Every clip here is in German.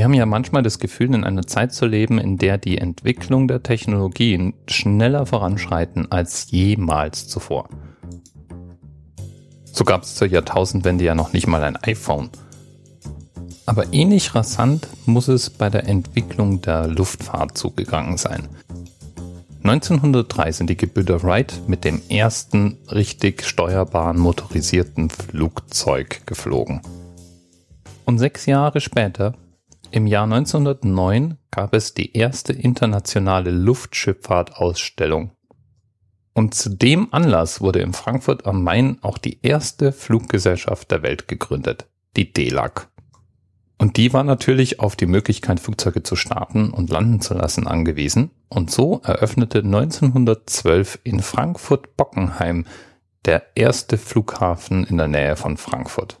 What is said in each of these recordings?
Wir haben ja manchmal das Gefühl, in einer Zeit zu leben, in der die Entwicklung der Technologien schneller voranschreiten als jemals zuvor. So gab es zur Jahrtausendwende ja noch nicht mal ein iPhone. Aber ähnlich rasant muss es bei der Entwicklung der Luftfahrt zugegangen sein. 1903 sind die Gebrüder Wright mit dem ersten richtig steuerbaren motorisierten Flugzeug geflogen. Und sechs Jahre später, im Jahr 1909, gab es die erste internationale Luftschifffahrtausstellung. Und zu dem Anlass wurde in Frankfurt am Main auch die erste Fluggesellschaft der Welt gegründet, die DELAG. Und die war natürlich auf die Möglichkeit, Flugzeuge zu starten und landen zu lassen angewiesen. Und so eröffnete 1912 in Frankfurt-Bockenheim der erste Flughafen in der Nähe von Frankfurt.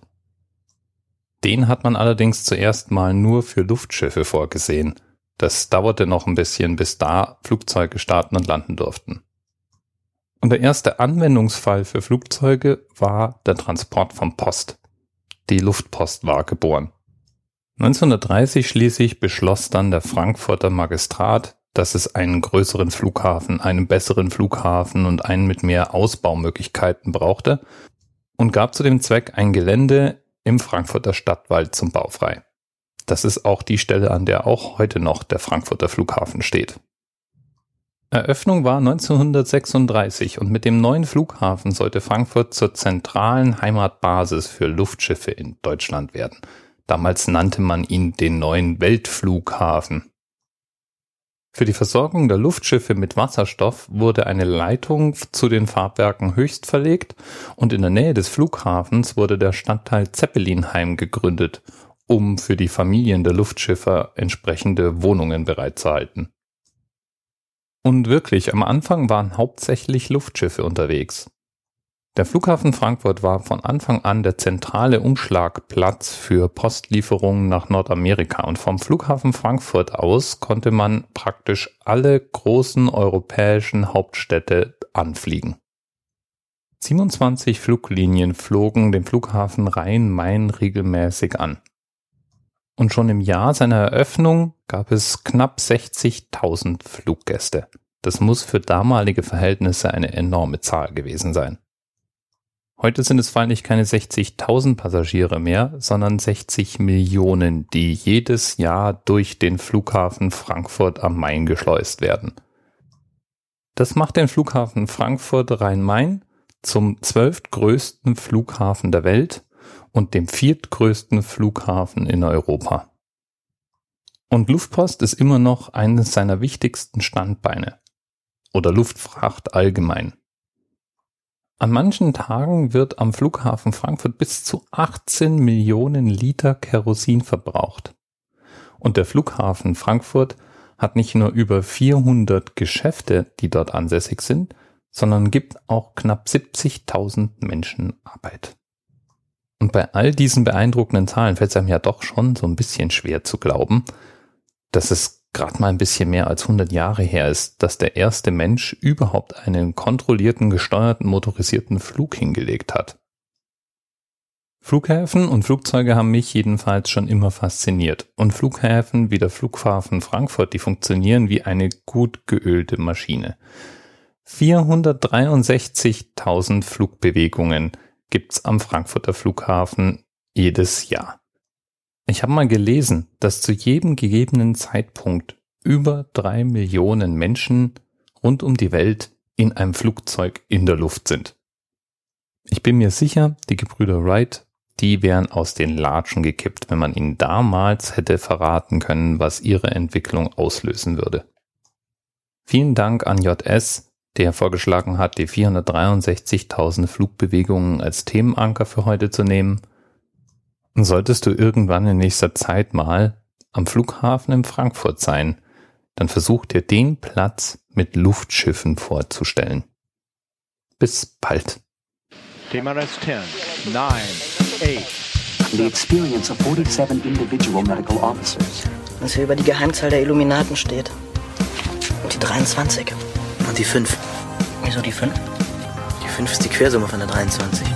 Den hat man allerdings zuerst mal nur für Luftschiffe vorgesehen. Das dauerte noch ein bisschen, bis da Flugzeuge starten und landen durften. Und der erste Anwendungsfall für Flugzeuge war der Transport von Post. Die Luftpost war geboren. 1930 schließlich beschloss dann der Frankfurter Magistrat, dass es einen größeren Flughafen, einen besseren Flughafen und einen mit mehr Ausbaumöglichkeiten brauchte und gab zu dem Zweck ein Gelände im Frankfurter Stadtwald zum Bau frei. Das ist auch die Stelle, an der auch heute noch der Frankfurter Flughafen steht. Eröffnung war 1936 und mit dem neuen Flughafen sollte Frankfurt zur zentralen Heimatbasis für Luftschiffe in Deutschland werden. Damals nannte man ihn den neuen Weltflughafen. Für die Versorgung der Luftschiffe mit Wasserstoff wurde eine Leitung zu den Fahrwerken Höchst verlegt und in der Nähe des Flughafens wurde der Stadtteil Zeppelinheim gegründet, um für die Familien der Luftschiffer entsprechende Wohnungen bereitzuhalten. Und wirklich, am Anfang waren hauptsächlich Luftschiffe unterwegs. Der Flughafen Frankfurt war von Anfang an der zentrale Umschlagplatz für Postlieferungen nach Nordamerika und vom Flughafen Frankfurt aus konnte man praktisch alle großen europäischen Hauptstädte anfliegen. 27 Fluglinien flogen den Flughafen Rhein-Main regelmäßig an. Und schon im Jahr seiner Eröffnung gab es knapp 60.000 Fluggäste. Das muss für damalige Verhältnisse eine enorme Zahl gewesen sein. Heute sind es wahrlich keine 60.000 Passagiere mehr, sondern 60 Millionen, die jedes Jahr durch den Flughafen Frankfurt am Main geschleust werden. Das macht den Flughafen Frankfurt Rhein-Main zum zwölftgrößten Flughafen der Welt und dem viertgrößten Flughafen in Europa. Und Luftpost ist immer noch eines seiner wichtigsten Standbeine. Oder Luftfracht allgemein. An manchen Tagen wird am Flughafen Frankfurt bis zu 18 Millionen Liter Kerosin verbraucht. Und der Flughafen Frankfurt hat nicht nur über 400 Geschäfte, die dort ansässig sind, sondern gibt auch knapp 70.000 Menschen Arbeit. Und bei all diesen beeindruckenden Zahlen fällt es einem ja doch schon so ein bisschen schwer zu glauben, dass es gerade mal ein bisschen mehr als 100 Jahre her ist, dass der erste Mensch überhaupt einen kontrollierten, gesteuerten, motorisierten Flug hingelegt hat. Flughäfen und Flugzeuge haben mich jedenfalls schon immer fasziniert. Und Flughäfen wie der Flughafen Frankfurt, die funktionieren wie eine gut geölte Maschine. 463.000 Flugbewegungen gibt's am Frankfurter Flughafen jedes Jahr. Ich habe mal gelesen, dass zu jedem gegebenen Zeitpunkt über drei Millionen Menschen rund um die Welt in einem Flugzeug in der Luft sind. Ich bin mir sicher, die Gebrüder Wright, die wären aus den Latschen gekippt, wenn man ihnen damals hätte verraten können, was ihre Entwicklung auslösen würde. Vielen Dank an JS, der vorgeschlagen hat, die 463.000 Flugbewegungen als Themenanker für heute zu nehmen Solltest du irgendwann in nächster Zeit mal am Flughafen in Frankfurt sein, dann versuch dir den Platz mit Luftschiffen vorzustellen. Bis bald. TMRS 10, 9, 8. The experience of 47 individual medical officers. Was hier über die Geheimzahl der Illuminaten steht. Und die 23. Und die 5. Wieso die 5? Die 5 ist die Quersumme von der 23.